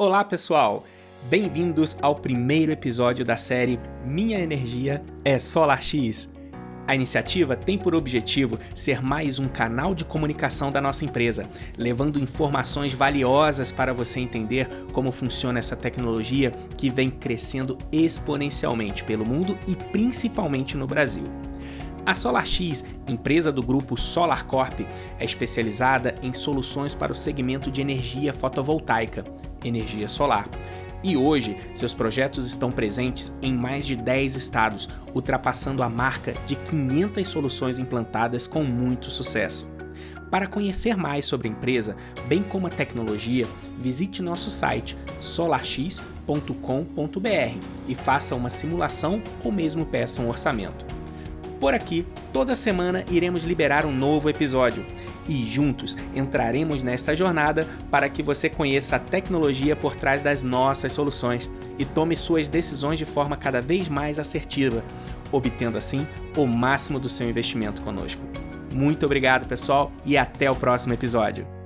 Olá, pessoal! Bem-vindos ao primeiro episódio da série Minha Energia é SolarX. A iniciativa tem por objetivo ser mais um canal de comunicação da nossa empresa, levando informações valiosas para você entender como funciona essa tecnologia que vem crescendo exponencialmente pelo mundo e principalmente no Brasil. A SolarX, empresa do grupo SolarCorp, é especializada em soluções para o segmento de energia fotovoltaica, energia solar. E hoje, seus projetos estão presentes em mais de 10 estados, ultrapassando a marca de 500 soluções implantadas com muito sucesso. Para conhecer mais sobre a empresa, bem como a tecnologia, visite nosso site solarx.com.br e faça uma simulação ou mesmo peça um orçamento. Por aqui, toda semana iremos liberar um novo episódio e juntos entraremos nesta jornada para que você conheça a tecnologia por trás das nossas soluções e tome suas decisões de forma cada vez mais assertiva, obtendo assim o máximo do seu investimento conosco. Muito obrigado, pessoal, e até o próximo episódio.